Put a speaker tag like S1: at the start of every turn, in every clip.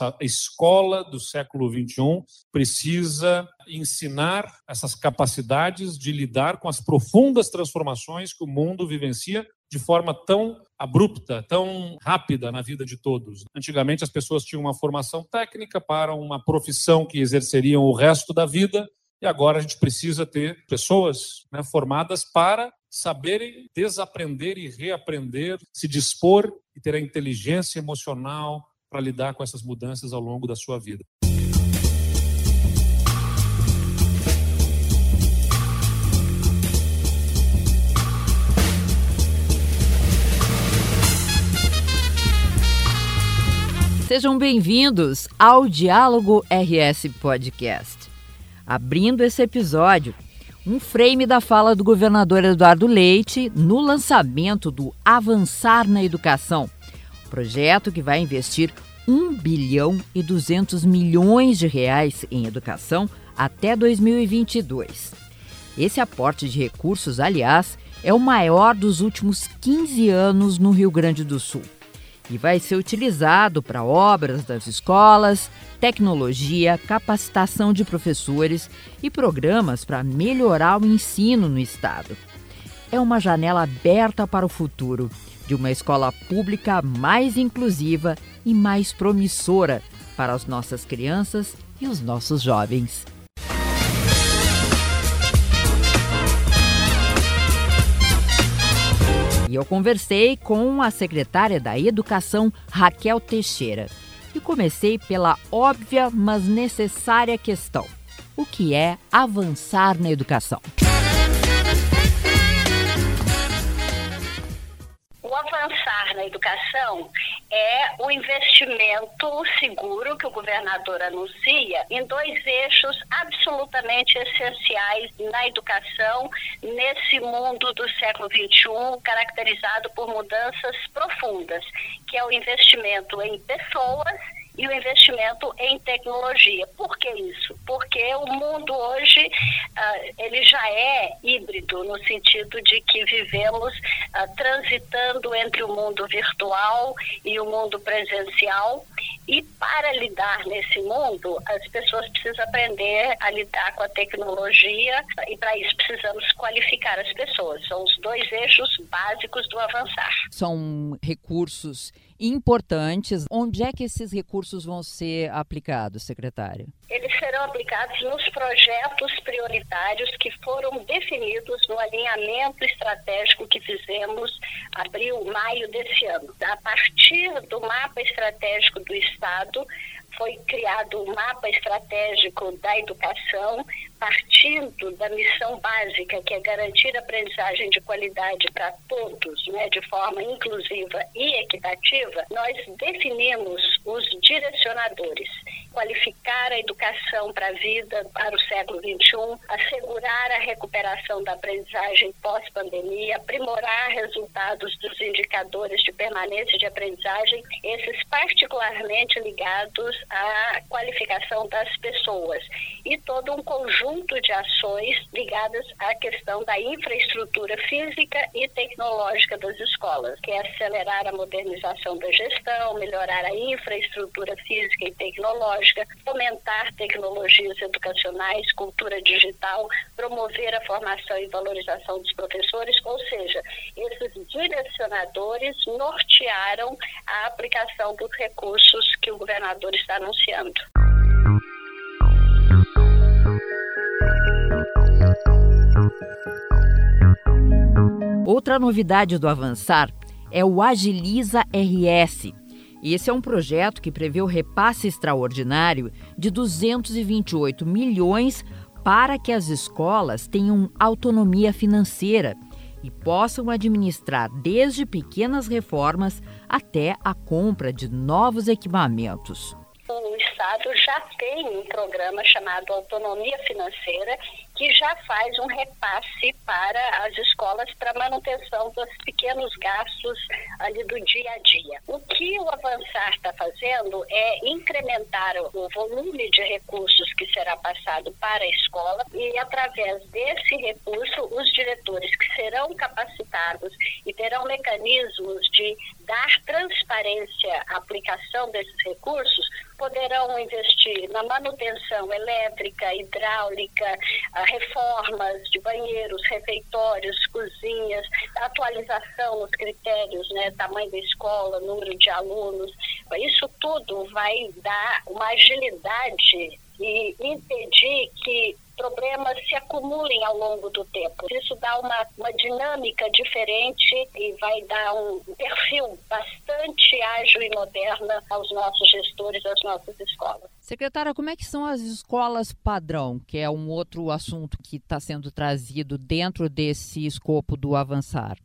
S1: A escola do século XXI precisa ensinar essas capacidades de lidar com as profundas transformações que o mundo vivencia de forma tão abrupta, tão rápida na vida de todos. Antigamente, as pessoas tinham uma formação técnica para uma profissão que exerceriam o resto da vida, e agora a gente precisa ter pessoas né, formadas para saberem desaprender e reaprender, se dispor e ter a inteligência emocional para lidar com essas mudanças ao longo da sua vida.
S2: Sejam bem-vindos ao Diálogo RS Podcast. Abrindo esse episódio, um frame da fala do governador Eduardo Leite no lançamento do Avançar na Educação, projeto que vai investir 1 bilhão e 200 milhões de reais em educação até 2022. Esse aporte de recursos, aliás, é o maior dos últimos 15 anos no Rio Grande do Sul e vai ser utilizado para obras das escolas, tecnologia, capacitação de professores e programas para melhorar o ensino no estado. É uma janela aberta para o futuro de uma escola pública mais inclusiva e mais promissora para as nossas crianças e os nossos jovens. E eu conversei com a secretária da Educação, Raquel Teixeira. E comecei pela óbvia, mas necessária questão: o que é avançar na educação?
S3: Avançar na educação é o investimento seguro que o governador anuncia em dois eixos absolutamente essenciais na educação nesse mundo do século XXI, caracterizado por mudanças profundas, que é o investimento em pessoas e o investimento em tecnologia. Por que isso? Porque o mundo hoje uh, ele já é híbrido no sentido de que vivemos uh, transitando entre o mundo virtual e o mundo presencial e para lidar nesse mundo as pessoas precisam aprender a lidar com a tecnologia e para isso precisamos qualificar as pessoas. São os dois eixos básicos do avançar.
S2: São recursos importantes. Onde é que esses recursos vão ser aplicados, secretária?
S3: Eles serão aplicados nos projetos prioritários que foram definidos no alinhamento estratégico que fizemos abril, maio desse ano. A partir do mapa estratégico do Estado, foi criado o um mapa estratégico da educação, partindo da missão básica, que é garantir aprendizagem de qualidade para todos, né, de forma inclusiva e equitativa, nós definimos os direcionadores qualificar a educação para a vida para o século XXI, assegurar a recuperação da aprendizagem pós-pandemia, aprimorar resultados dos indicadores de permanência de aprendizagem, esses particularmente ligados à qualificação das pessoas e todo um conjunto de ações ligadas à questão da infraestrutura física e tecnológica das escolas, que é acelerar a modernização da gestão, melhorar a infraestrutura física e tecnológica tecnológica, fomentar tecnologias educacionais, cultura digital, promover a formação e valorização dos professores, ou seja, esses direcionadores nortearam a aplicação dos recursos que o governador está anunciando.
S2: Outra novidade do Avançar é o Agiliza RS, e esse é um projeto que prevê o repasse extraordinário de 228 milhões para que as escolas tenham autonomia financeira e possam administrar desde pequenas reformas até a compra de novos equipamentos.
S3: O Estado já tem um programa chamado Autonomia Financeira, que já faz um repasse para as escolas para manutenção dos pequenos gastos ali do dia a dia. O que o Avançar está fazendo é incrementar o volume de recursos que será passado para a escola e, através desse recurso, os diretores que serão capacitados e terão mecanismos de dar transparência à aplicação desses recursos, poderão investir na manutenção elétrica, hidráulica, reformas de banheiros, refeitórios, cozinhas, atualização nos critérios, né, tamanho da escola, número de alunos. Isso tudo vai dar uma agilidade e impedir que problemas se acumulem ao longo do tempo. Isso dá uma, uma dinâmica diferente e vai dar um perfil bastante ágil e moderna aos nossos gestores, às nossas escolas.
S2: Secretária, como é que são as escolas padrão, que é um outro assunto que está sendo trazido dentro desse escopo do avançar?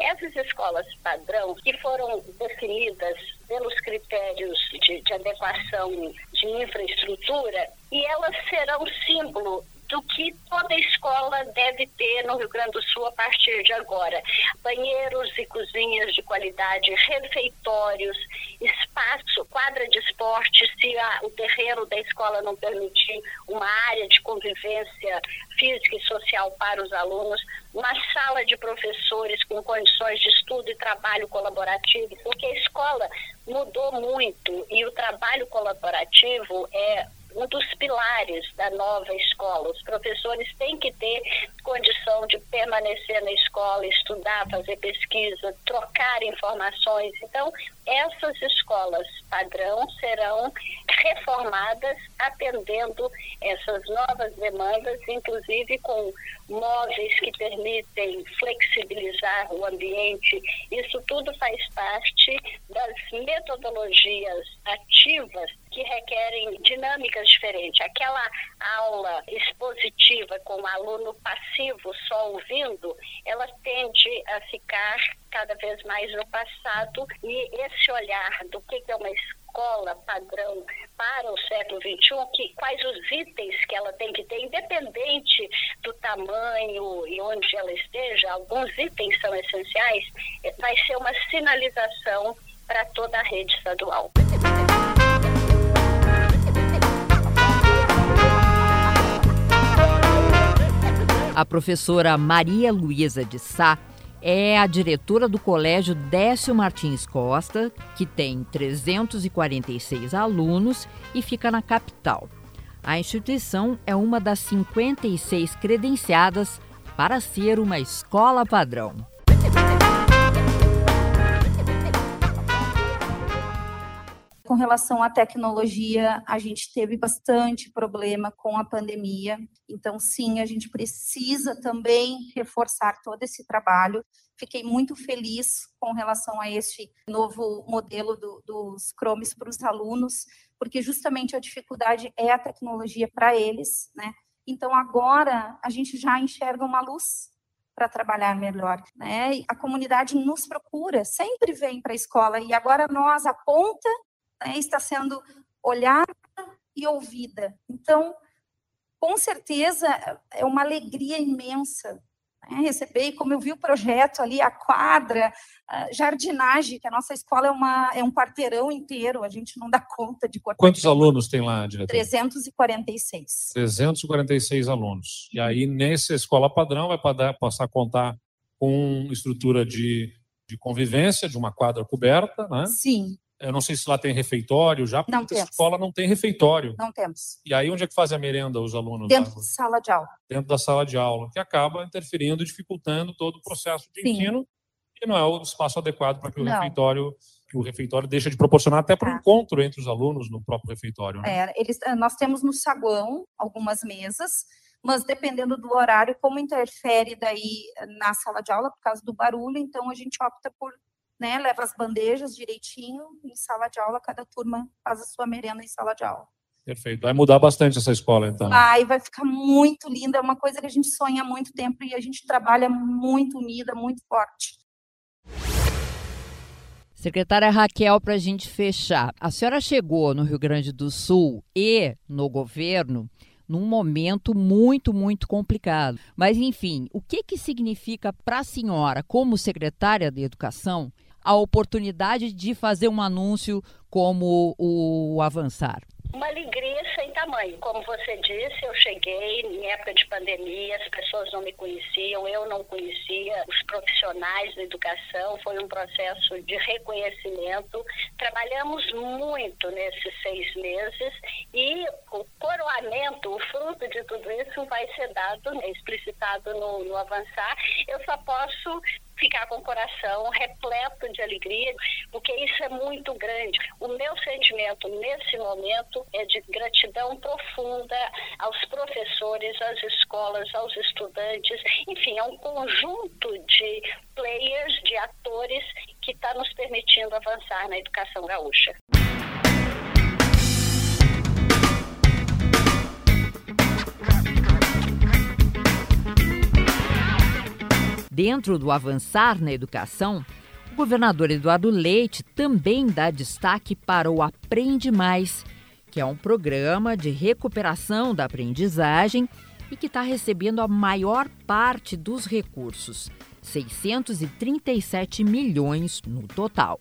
S3: Essas escolas padrão que foram definidas pelos critérios de, de adequação de infraestrutura e elas serão símbolo do que toda escola deve ter no Rio Grande do Sul a partir de agora. Banheiros e cozinhas de qualidade, refeitórios, espaço, quadra de esporte, se a, o terreno da escola não permitir uma área de convivência física e social para os alunos, uma sala de professores com condições de estudo e trabalho colaborativo, porque a escola mudou muito e o trabalho colaborativo é um dos pilares da nova escola. Os professores têm que ter condição de permanecer na escola, estudar, fazer pesquisa, trocar informações. Então, essas escolas padrão serão reformadas atendendo essas novas demandas, inclusive com móveis que permitem flexibilizar o ambiente. Isso tudo faz parte das metodologias ativas que requerem dinâmicas diferentes. Aquela aula expositiva com o aluno passivo só ouvindo, ela tende a ficar cada vez mais no passado e esse olhar do que é uma escola padrão para o século XXI, que, quais os itens que ela tem que ter, independente do tamanho e onde ela esteja, alguns itens são essenciais, vai ser uma sinalização para toda a rede estadual.
S2: A professora Maria Luísa de Sá é a diretora do Colégio Décio Martins Costa, que tem 346 alunos e fica na capital. A instituição é uma das 56 credenciadas para ser uma escola padrão.
S4: Com relação à tecnologia, a gente teve bastante problema com a pandemia. Então, sim, a gente precisa também reforçar todo esse trabalho. Fiquei muito feliz com relação a este novo modelo do, dos Chromes para os alunos, porque justamente a dificuldade é a tecnologia para eles, né? Então, agora a gente já enxerga uma luz para trabalhar melhor, né? A comunidade nos procura, sempre vem para a escola e agora nós a ponta né, está sendo olhada e ouvida. Então, com certeza, é uma alegria imensa né, receber, e como eu vi o projeto ali, a quadra, a jardinagem, que a nossa escola é, uma, é um quarteirão inteiro, a gente não dá conta de.
S1: Quantos alunos tem lá, diretor?
S4: 346.
S1: 346 alunos. E aí, nessa escola padrão, vai passar a contar com estrutura de, de convivência, de uma quadra coberta, né?
S4: Sim.
S1: Eu não sei se lá tem refeitório já, porque
S4: não
S1: a escola não tem refeitório.
S4: Não temos.
S1: E aí onde é que fazem a merenda os alunos?
S4: Dentro da sala de aula.
S1: Dentro da sala de aula, que acaba interferindo, dificultando todo o processo de Sim. ensino, e não é o espaço adequado para que o não. refeitório que o refeitório deixa de proporcionar até para o ah. encontro entre os alunos no próprio refeitório. Né?
S4: É, eles, eh, nós temos no saguão algumas mesas, mas dependendo do horário, como interfere daí na sala de aula por causa do barulho, então a gente opta por né, leva as bandejas direitinho em sala de aula, cada turma faz a sua merenda em sala de aula.
S1: Perfeito. Vai mudar bastante essa escola, então.
S4: Vai, vai ficar muito linda. É uma coisa que a gente sonha há muito tempo e a gente trabalha muito unida, muito forte.
S2: Secretária Raquel, para a gente fechar, a senhora chegou no Rio Grande do Sul e no governo num momento muito, muito complicado. Mas, enfim, o que, que significa para a senhora, como secretária de Educação, a oportunidade de fazer um anúncio como o Avançar?
S3: Uma alegria sem tamanho. Como você disse, eu cheguei em época de pandemia, as pessoas não me conheciam, eu não conhecia os profissionais da educação, foi um processo de reconhecimento. Trabalhamos muito nesses seis meses e o coroamento, o fruto de tudo isso vai ser dado, explicitado no, no avançar. Eu só posso ficar com o coração repleto de alegria, porque isso é muito grande. O meu sentimento nesse momento é de gratidão profunda aos professores, às escolas, aos estudantes, enfim, é um conjunto de players, de atores que está nos permitindo avançar na educação gaúcha.
S2: Dentro do avançar na educação, o governador Eduardo Leite também dá destaque para o Aprende Mais, que é um programa de recuperação da aprendizagem e que está recebendo a maior parte dos recursos, 637 milhões no total.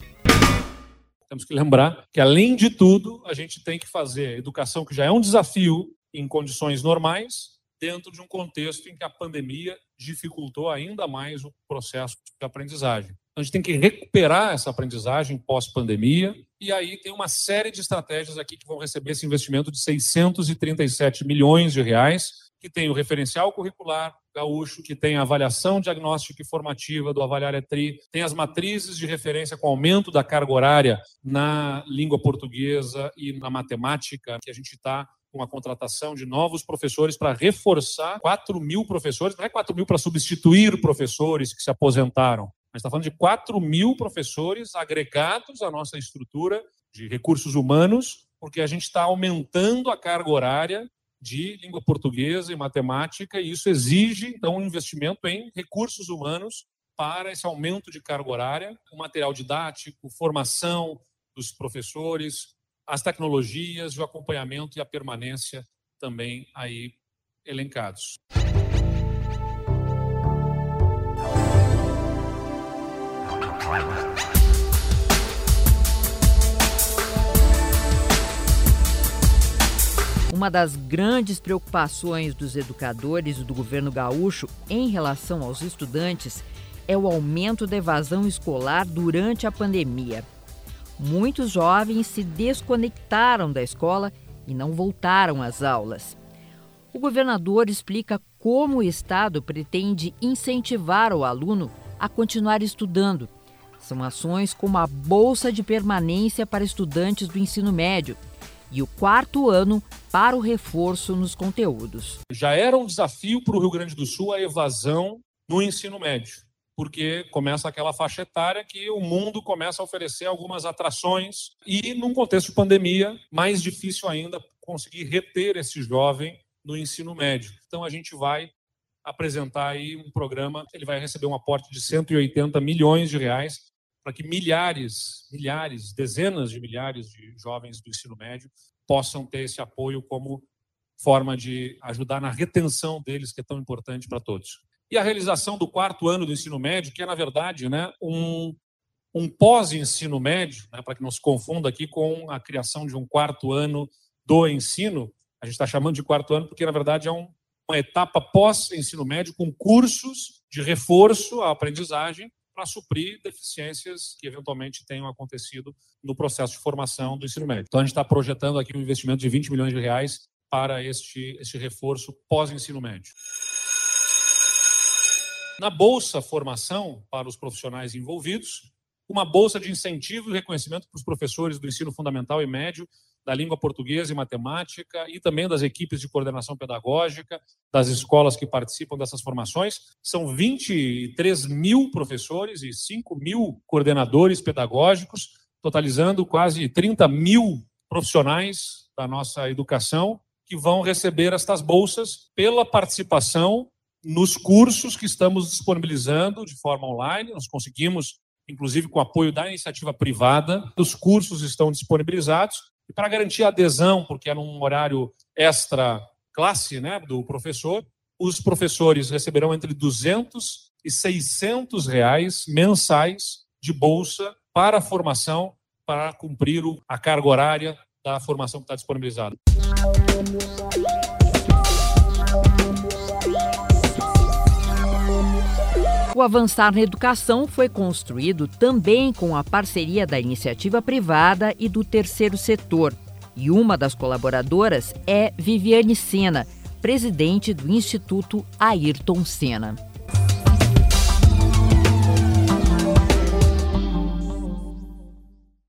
S1: Temos que lembrar que, além de tudo, a gente tem que fazer educação que já é um desafio em condições normais, dentro de um contexto em que a pandemia dificultou ainda mais o processo de aprendizagem. Então, a gente tem que recuperar essa aprendizagem pós-pandemia, e aí tem uma série de estratégias aqui que vão receber esse investimento de 637 milhões de reais, que tem o referencial curricular gaúcho, que tem a avaliação diagnóstica e formativa do Avaliar ETRI, tem as matrizes de referência com aumento da carga horária na língua portuguesa e na matemática, que a gente está com a contratação de novos professores para reforçar 4 mil professores, não é 4 mil para substituir professores que se aposentaram, mas está falando de 4 mil professores agregados à nossa estrutura de recursos humanos, porque a gente está aumentando a carga horária de língua portuguesa e matemática, e isso exige, então, um investimento em recursos humanos para esse aumento de carga horária, o material didático, formação dos professores, as tecnologias, o acompanhamento e a permanência também aí elencados.
S2: Uma das grandes preocupações dos educadores do governo gaúcho em relação aos estudantes é o aumento da evasão escolar durante a pandemia muitos jovens se desconectaram da escola e não voltaram às aulas. O governador explica como o Estado pretende incentivar o aluno a continuar estudando. São ações como a Bolsa de Permanência para estudantes do ensino médio e o quarto ano para o reforço nos conteúdos.
S1: Já era um desafio para o Rio Grande do Sul a evasão no ensino médio porque começa aquela faixa etária que o mundo começa a oferecer algumas atrações e, num contexto de pandemia, mais difícil ainda conseguir reter esse jovem no ensino médio. Então, a gente vai apresentar aí um programa, ele vai receber um aporte de 180 milhões de reais para que milhares, milhares, dezenas de milhares de jovens do ensino médio possam ter esse apoio como forma de ajudar na retenção deles, que é tão importante para todos e a realização do quarto ano do ensino médio, que é, na verdade, né, um, um pós-ensino médio, né, para que não se confunda aqui com a criação de um quarto ano do ensino. A gente está chamando de quarto ano porque, na verdade, é um, uma etapa pós-ensino médio com cursos de reforço à aprendizagem para suprir deficiências que eventualmente tenham acontecido no processo de formação do ensino médio. Então, a gente está projetando aqui um investimento de 20 milhões de reais para este, este reforço pós-ensino médio. Na Bolsa Formação para os profissionais envolvidos, uma bolsa de incentivo e reconhecimento para os professores do ensino fundamental e médio da língua portuguesa e matemática e também das equipes de coordenação pedagógica das escolas que participam dessas formações. São 23 mil professores e 5 mil coordenadores pedagógicos, totalizando quase 30 mil profissionais da nossa educação que vão receber estas bolsas pela participação nos cursos que estamos disponibilizando de forma online. Nós conseguimos, inclusive com apoio da iniciativa privada, os cursos estão disponibilizados. E para garantir a adesão, porque é num horário extra classe né, do professor, os professores receberão entre 200 e 600 reais mensais de bolsa para a formação, para cumprir a carga horária da formação que está disponibilizada.
S2: O Avançar na Educação foi construído também com a parceria da iniciativa privada e do terceiro setor. E uma das colaboradoras é Viviane Sena, presidente do Instituto Ayrton Senna.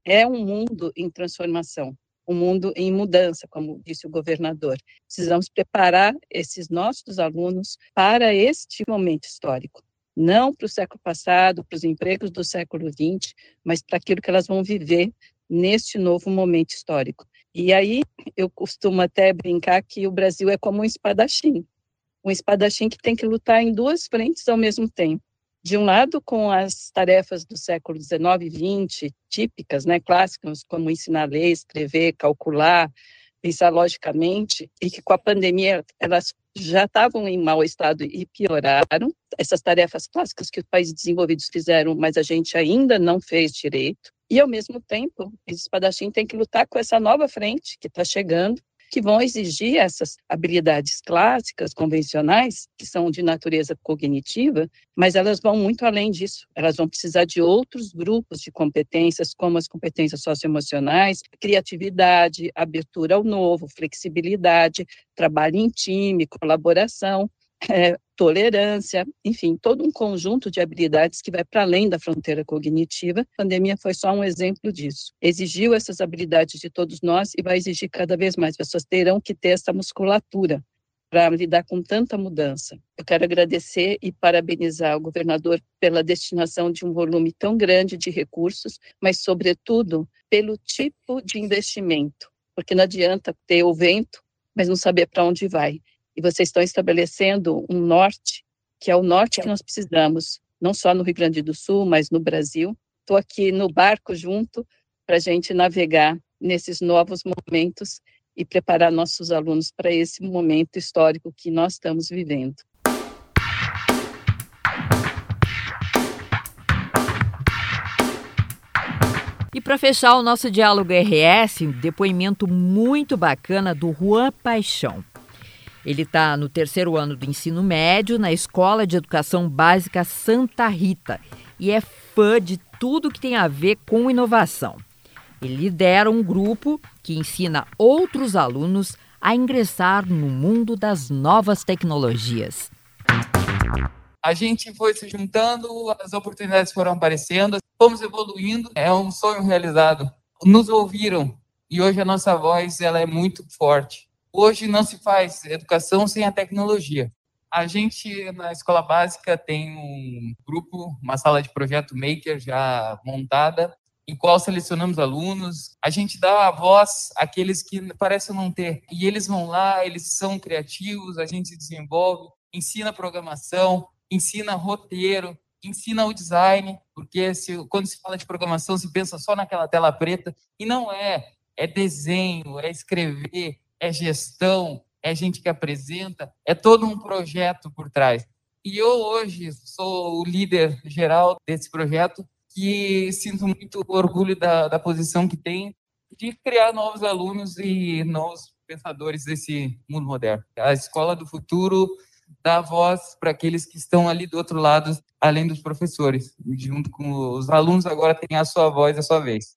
S5: É um mundo em transformação, um mundo em mudança, como disse o governador. Precisamos preparar esses nossos alunos para este momento histórico não para o século passado, para os empregos do século XX, mas para aquilo que elas vão viver neste novo momento histórico. E aí eu costumo até brincar que o Brasil é como um espadachim, um espadachim que tem que lutar em duas frentes ao mesmo tempo. De um lado, com as tarefas do século XIX e XX, típicas, né, clássicas, como ensinar a ler, escrever, calcular, pensar logicamente, e que com a pandemia elas já estavam em mau estado e pioraram. Essas tarefas clássicas que os países desenvolvidos fizeram, mas a gente ainda não fez direito. E, ao mesmo tempo, esse espadachim tem que lutar com essa nova frente que está chegando, que vão exigir essas habilidades clássicas, convencionais, que são de natureza cognitiva, mas elas vão muito além disso. Elas vão precisar de outros grupos de competências, como as competências socioemocionais, criatividade, abertura ao novo, flexibilidade, trabalho em time, colaboração é, tolerância, enfim, todo um conjunto de habilidades que vai para além da fronteira cognitiva. A pandemia foi só um exemplo disso. Exigiu essas habilidades de todos nós e vai exigir cada vez mais. As pessoas terão que ter essa musculatura para lidar com tanta mudança. Eu quero agradecer e parabenizar o governador pela destinação de um volume tão grande de recursos, mas, sobretudo, pelo tipo de investimento, porque não adianta ter o vento, mas não saber para onde vai e vocês estão estabelecendo um norte, que é o norte que nós precisamos, não só no Rio Grande do Sul, mas no Brasil. Estou aqui no barco junto para a gente navegar nesses novos momentos e preparar nossos alunos para esse momento histórico que nós estamos vivendo.
S2: E para fechar o nosso diálogo RS, um depoimento muito bacana do Juan Paixão. Ele está no terceiro ano do ensino médio na Escola de Educação Básica Santa Rita e é fã de tudo que tem a ver com inovação. Ele lidera um grupo que ensina outros alunos a ingressar no mundo das novas tecnologias.
S6: A gente foi se juntando, as oportunidades foram aparecendo, fomos evoluindo, é um sonho realizado. Nos ouviram e hoje a nossa voz ela é muito forte. Hoje não se faz educação sem a tecnologia. A gente, na escola básica, tem um grupo, uma sala de projeto maker já montada, em qual selecionamos alunos. A gente dá a voz àqueles que parecem não ter. E eles vão lá, eles são criativos, a gente desenvolve, ensina programação, ensina roteiro, ensina o design, porque se, quando se fala de programação, se pensa só naquela tela preta, e não é. É desenho, é escrever, é gestão, é gente que apresenta, é todo um projeto por trás. E eu hoje sou o líder geral desse projeto, que sinto muito orgulho da, da posição que tem de criar novos alunos e novos pensadores desse mundo moderno. A escola do futuro dá voz para aqueles que estão ali do outro lado, além dos professores. Junto com os alunos, agora tem a sua voz, a sua vez.